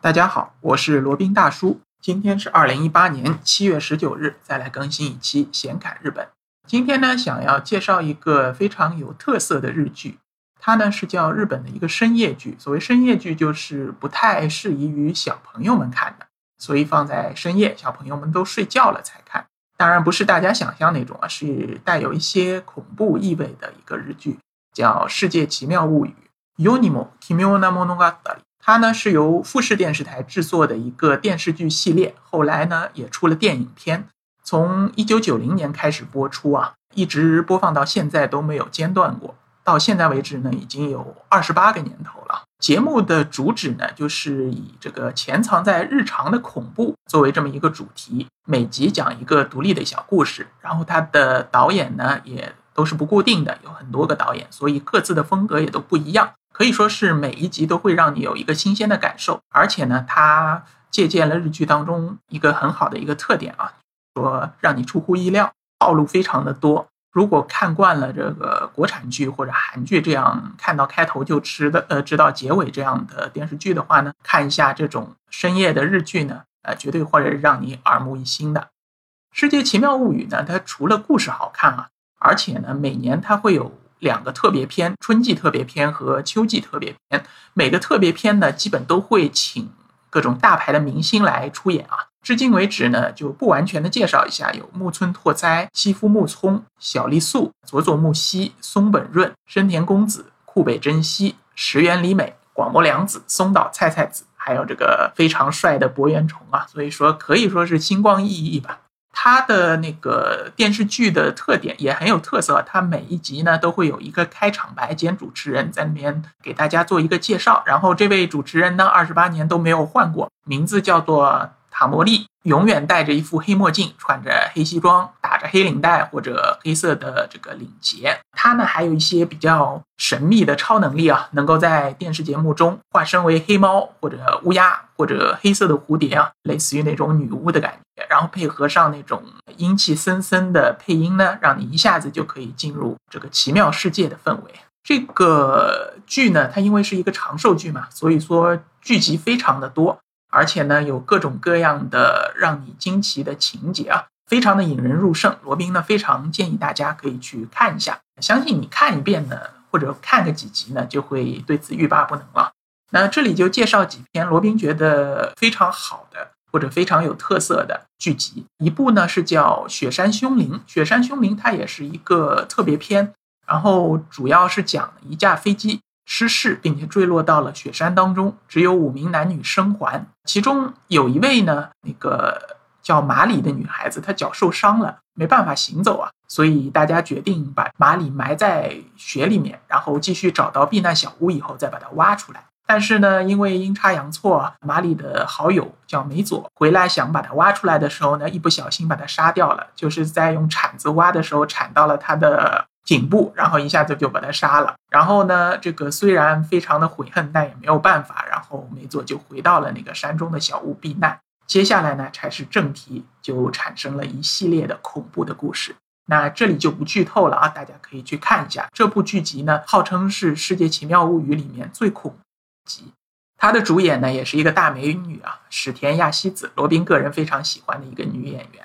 大家好，我是罗宾大叔。今天是二零一八年七月十九日，再来更新一期闲侃日本。今天呢，想要介绍一个非常有特色的日剧，它呢是叫日本的一个深夜剧。所谓深夜剧，就是不太适宜于小朋友们看的，所以放在深夜，小朋友们都睡觉了才看。当然不是大家想象那种啊，是带有一些恐怖意味的一个日剧，叫《世界奇妙物语》。Unimo Kimona Monogatari，它呢是由富士电视台制作的一个电视剧系列，后来呢也出了电影片，从一九九零年开始播出啊，一直播放到现在都没有间断过。到现在为止呢，已经有二十八个年头了。节目的主旨呢，就是以这个潜藏在日常的恐怖作为这么一个主题，每集讲一个独立的小故事。然后它的导演呢，也都是不固定的，有很多个导演，所以各自的风格也都不一样。可以说是每一集都会让你有一个新鲜的感受，而且呢，它借鉴了日剧当中一个很好的一个特点啊，说让你出乎意料，套路非常的多。如果看惯了这个国产剧或者韩剧这样看到开头就知的呃知道结尾这样的电视剧的话呢，看一下这种深夜的日剧呢，呃，绝对会让你耳目一新的。《世界奇妙物语》呢，它除了故事好看啊，而且呢，每年它会有。两个特别篇，春季特别篇和秋季特别篇。每个特别篇呢，基本都会请各种大牌的明星来出演啊。至今为止呢，就不完全的介绍一下，有木村拓哉、西夫木聪、小栗素、佐佐木希、松本润、深田恭子、库北真希、石原里美、广末凉子、松岛菜菜子，还有这个非常帅的博元崇啊。所以说，可以说是星光熠熠吧。它的那个电视剧的特点也很有特色，它每一集呢都会有一个开场白兼主持人在那边给大家做一个介绍，然后这位主持人呢二十八年都没有换过，名字叫做。塔摩利永远戴着一副黑墨镜，穿着黑西装，打着黑领带或者黑色的这个领结。他呢还有一些比较神秘的超能力啊，能够在电视节目中化身为黑猫或者乌鸦或者黑色的蝴蝶啊，类似于那种女巫的感觉。然后配合上那种阴气森森的配音呢，让你一下子就可以进入这个奇妙世界的氛围。这个剧呢，它因为是一个长寿剧嘛，所以说剧集非常的多。而且呢，有各种各样的让你惊奇的情节啊，非常的引人入胜。罗宾呢，非常建议大家可以去看一下。相信你看一遍呢，或者看个几集呢，就会对此欲罢不能了。那这里就介绍几篇罗宾觉得非常好的或者非常有特色的剧集。一部呢是叫《雪山凶灵》，《雪山凶灵》它也是一个特别篇，然后主要是讲一架飞机。失事，并且坠落到了雪山当中，只有五名男女生还，其中有一位呢，那个叫马里的女孩子，她脚受伤了，没办法行走啊，所以大家决定把马里埋在雪里面，然后继续找到避难小屋以后再把它挖出来。但是呢，因为阴差阳错，马里的好友叫梅佐回来想把它挖出来的时候呢，一不小心把它杀掉了，就是在用铲子挖的时候铲到了他的。颈部，然后一下子就把他杀了。然后呢，这个虽然非常的悔恨，但也没有办法。然后梅佐就回到了那个山中的小屋避难。接下来呢，才是正题，就产生了一系列的恐怖的故事。那这里就不剧透了啊，大家可以去看一下这部剧集呢，号称是《世界奇妙物语》里面最恐怖集。它的主演呢，也是一个大美女啊，史田亚希子，罗宾个人非常喜欢的一个女演员。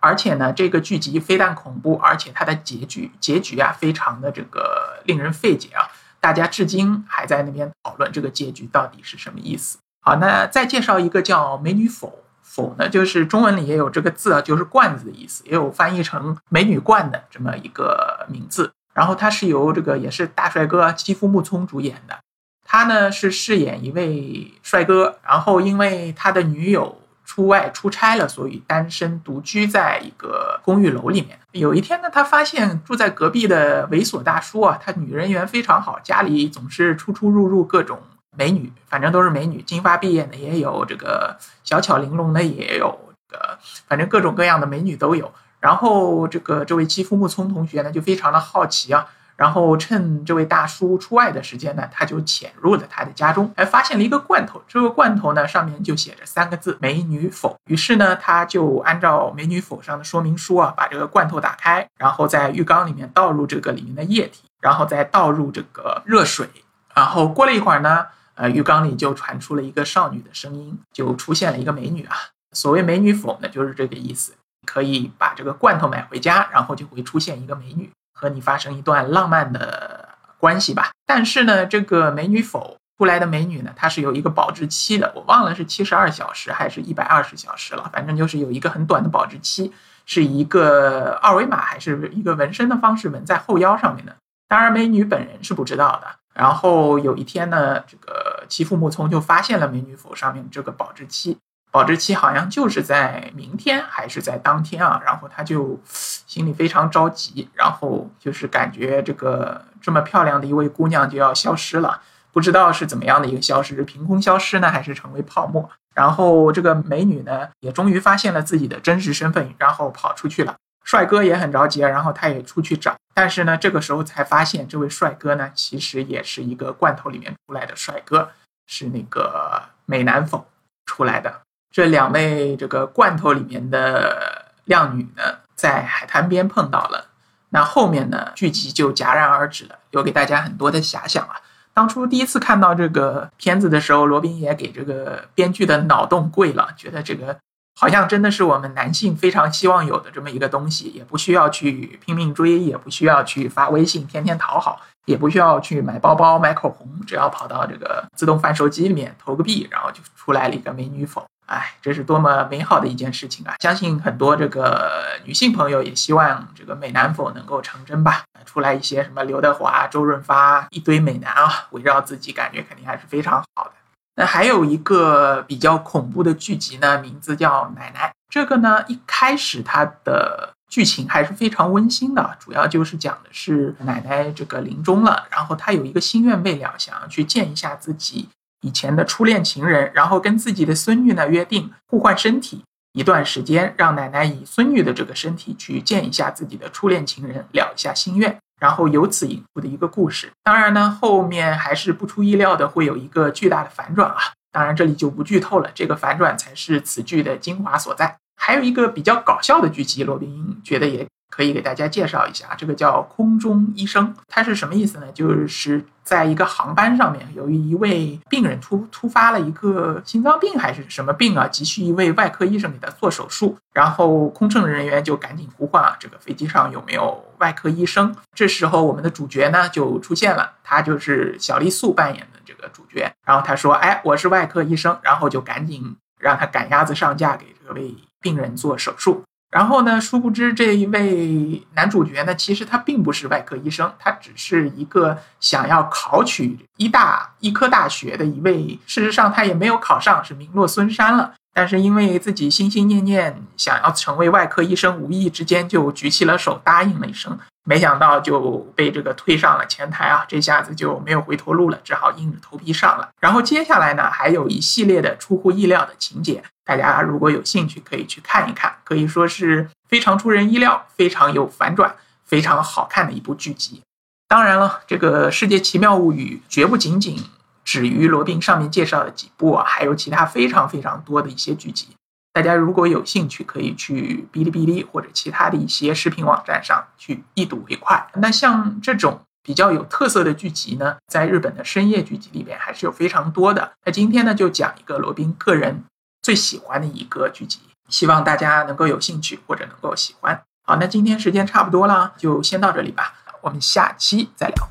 而且呢，这个剧集非但恐怖，而且它的结局结局啊，非常的这个令人费解啊！大家至今还在那边讨论这个结局到底是什么意思。好，那再介绍一个叫“美女否否”呢，就是中文里也有这个字啊，就是罐子的意思，也有翻译成“美女罐”的这么一个名字。然后它是由这个也是大帅哥基夫木聪主演的，他呢是饰演一位帅哥，然后因为他的女友。出外出差了，所以单身独居在一个公寓楼里面。有一天呢，他发现住在隔壁的猥琐大叔啊，他女人缘非常好，家里总是出出入入各种美女，反正都是美女，金发碧眼的也有，这个小巧玲珑的也有，这个反正各种各样的美女都有。然后这个这位肌肤木聪同学呢，就非常的好奇啊。然后趁这位大叔出外的时间呢，他就潜入了他的家中，还发现了一个罐头。这个罐头呢，上面就写着三个字“美女否”。于是呢，他就按照“美女否”上的说明书啊，把这个罐头打开，然后在浴缸里面倒入这个里面的液体，然后再倒入这个热水。然后过了一会儿呢，呃，浴缸里就传出了一个少女的声音，就出现了一个美女啊。所谓美女否呢，就是这个意思。可以把这个罐头买回家，然后就会出现一个美女和你发生一段浪漫的关系吧。但是呢，这个美女否出来的美女呢，它是有一个保质期的，我忘了是七十二小时还是一百二十小时了，反正就是有一个很短的保质期，是一个二维码还是一个纹身的方式纹在后腰上面的。当然，美女本人是不知道的。然后有一天呢，这个其父木聪就发现了美女否上面这个保质期。保质期好像就是在明天还是在当天啊？然后他就心里非常着急，然后就是感觉这个这么漂亮的一位姑娘就要消失了，不知道是怎么样的一个消失，是凭空消失呢，还是成为泡沫？然后这个美女呢，也终于发现了自己的真实身份，然后跑出去了。帅哥也很着急，然后他也出去找，但是呢，这个时候才发现这位帅哥呢，其实也是一个罐头里面出来的帅哥，是那个美男粉出来的。这两位这个罐头里面的靓女呢，在海滩边碰到了，那后面呢剧集就戛然而止了，留给大家很多的遐想啊。当初第一次看到这个片子的时候，罗宾也给这个编剧的脑洞跪了，觉得这个好像真的是我们男性非常希望有的这么一个东西，也不需要去拼命追，也不需要去发微信天天讨好，也不需要去买包包买口红，只要跑到这个自动贩售机里面投个币，然后就出来了一个美女否。哎，这是多么美好的一件事情啊！相信很多这个女性朋友也希望这个美男否能够成真吧。出来一些什么刘德华、周润发一堆美男啊，围绕自己，感觉肯定还是非常好的。那还有一个比较恐怖的剧集呢，名字叫《奶奶》。这个呢，一开始它的剧情还是非常温馨的，主要就是讲的是奶奶这个临终了，然后她有一个心愿未了，想要去见一下自己。以前的初恋情人，然后跟自己的孙女呢约定互换身体一段时间，让奶奶以孙女的这个身体去见一下自己的初恋情人，了一下心愿，然后由此引出的一个故事。当然呢，后面还是不出意料的会有一个巨大的反转啊！当然这里就不剧透了，这个反转才是此剧的精华所在。还有一个比较搞笑的剧集，罗宾觉得也。可以给大家介绍一下，这个叫空中医生，它是什么意思呢？就是在一个航班上面，由于一位病人突突发了一个心脏病还是什么病啊，急需一位外科医生给他做手术，然后空乘人员就赶紧呼唤啊，这个飞机上有没有外科医生？这时候我们的主角呢就出现了，他就是小丽素扮演的这个主角，然后他说：“哎，我是外科医生。”然后就赶紧让他赶鸭子上架给这位病人做手术。然后呢？殊不知这一位男主角呢，其实他并不是外科医生，他只是一个想要考取医大医科大学的一位。事实上，他也没有考上，是名落孙山了。但是因为自己心心念念想要成为外科医生，无意之间就举起了手，答应了一声。没想到就被这个推上了前台啊！这下子就没有回头路了，只好硬着头皮上了。然后接下来呢，还有一系列的出乎意料的情节，大家如果有兴趣可以去看一看，可以说是非常出人意料、非常有反转、非常好看的一部剧集。当然了，这个《世界奇妙物语》绝不仅仅止于罗宾上面介绍的几部啊，还有其他非常非常多的一些剧集。大家如果有兴趣，可以去哔哩哔哩或者其他的一些视频网站上去一睹为快。那像这种比较有特色的剧集呢，在日本的深夜剧集里边还是有非常多的。那今天呢，就讲一个罗宾个人最喜欢的一个剧集，希望大家能够有兴趣或者能够喜欢。好，那今天时间差不多了，就先到这里吧，我们下期再聊。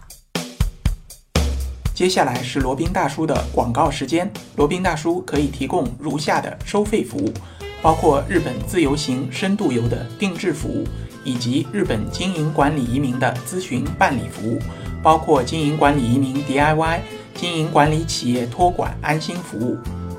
接下来是罗宾大叔的广告时间。罗宾大叔可以提供如下的收费服务，包括日本自由行、深度游的定制服务，以及日本经营管理移民的咨询办理服务，包括经营管理移民 DIY、经营管理企业托管安心服务、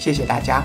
谢谢大家。